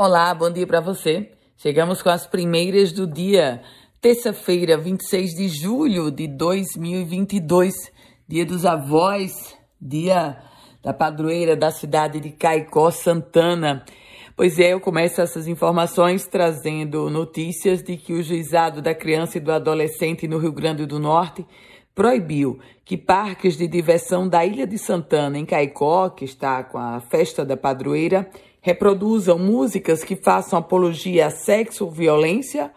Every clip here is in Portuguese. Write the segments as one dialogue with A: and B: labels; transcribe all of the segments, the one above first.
A: Olá, bom dia para você. Chegamos com as primeiras do dia, terça-feira, 26 de julho de 2022, dia dos avós, dia da padroeira da cidade de Caicó, Santana. Pois é, eu começo essas informações trazendo notícias de que o juizado da criança e do adolescente no Rio Grande do Norte proibiu que parques de diversão da Ilha de Santana, em Caicó, que está com a festa da padroeira, reproduzam músicas que façam apologia a sexo, violência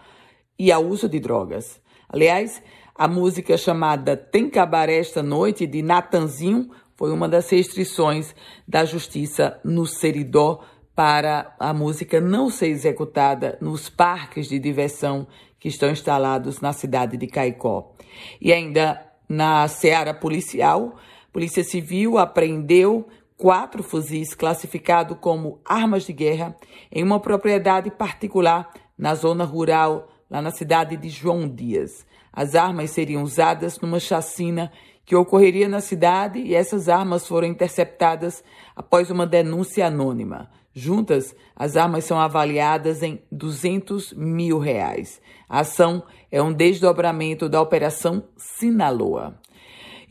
A: e ao uso de drogas. Aliás, a música chamada Tem Cabaré Esta Noite, de Natanzinho, foi uma das restrições da Justiça no Seridó para a música não ser executada nos parques de diversão que estão instalados na cidade de Caicó. E ainda na seara policial, Polícia Civil apreendeu quatro fuzis classificados como armas de guerra em uma propriedade particular na zona rural, lá na cidade de João Dias. As armas seriam usadas numa chacina que ocorreria na cidade e essas armas foram interceptadas após uma denúncia anônima. Juntas, as armas são avaliadas em 200 mil reais. A ação é um desdobramento da Operação Sinaloa.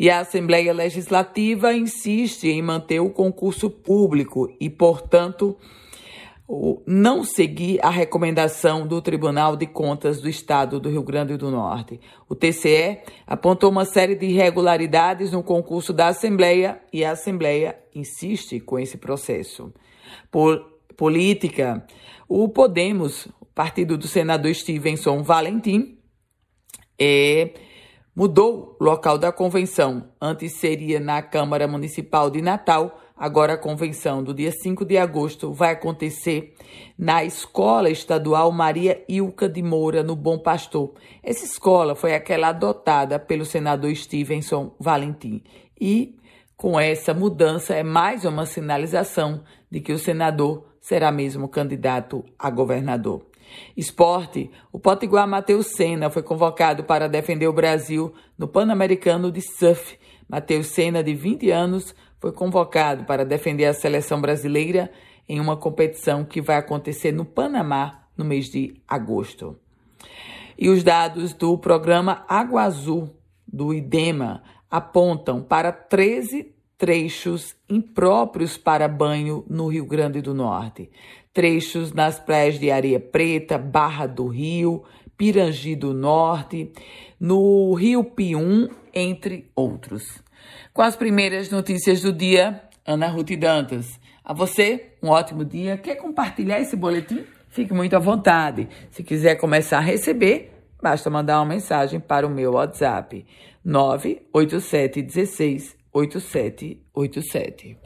A: E a Assembleia Legislativa insiste em manter o concurso público e, portanto, não seguir a recomendação do Tribunal de Contas do Estado do Rio Grande do Norte. O TCE apontou uma série de irregularidades no concurso da Assembleia e a Assembleia insiste com esse processo. Por política, o Podemos, partido do senador Stevenson Valentim, é Mudou o local da convenção. Antes seria na Câmara Municipal de Natal, agora a convenção do dia 5 de agosto vai acontecer na Escola Estadual Maria Ilka de Moura, no Bom Pastor. Essa escola foi aquela adotada pelo senador Stevenson Valentim. E com essa mudança é mais uma sinalização de que o senador será mesmo candidato a governador. Esporte, o potiguar Matheus Senna foi convocado para defender o Brasil no Pan-Americano de Surf. Matheus Senna, de 20 anos, foi convocado para defender a seleção brasileira em uma competição que vai acontecer no Panamá no mês de agosto. E os dados do programa Água Azul do IDEMA apontam para 13 trechos impróprios para banho no Rio Grande do Norte. Trechos nas praias de Areia Preta, Barra do Rio, Pirangi do Norte, no Rio Pium, entre outros. Com as primeiras notícias do dia, Ana Ruth Dantas. A você, um ótimo dia. Quer compartilhar esse boletim? Fique muito à vontade. Se quiser começar a receber, basta mandar uma mensagem para o meu WhatsApp 98716 8787.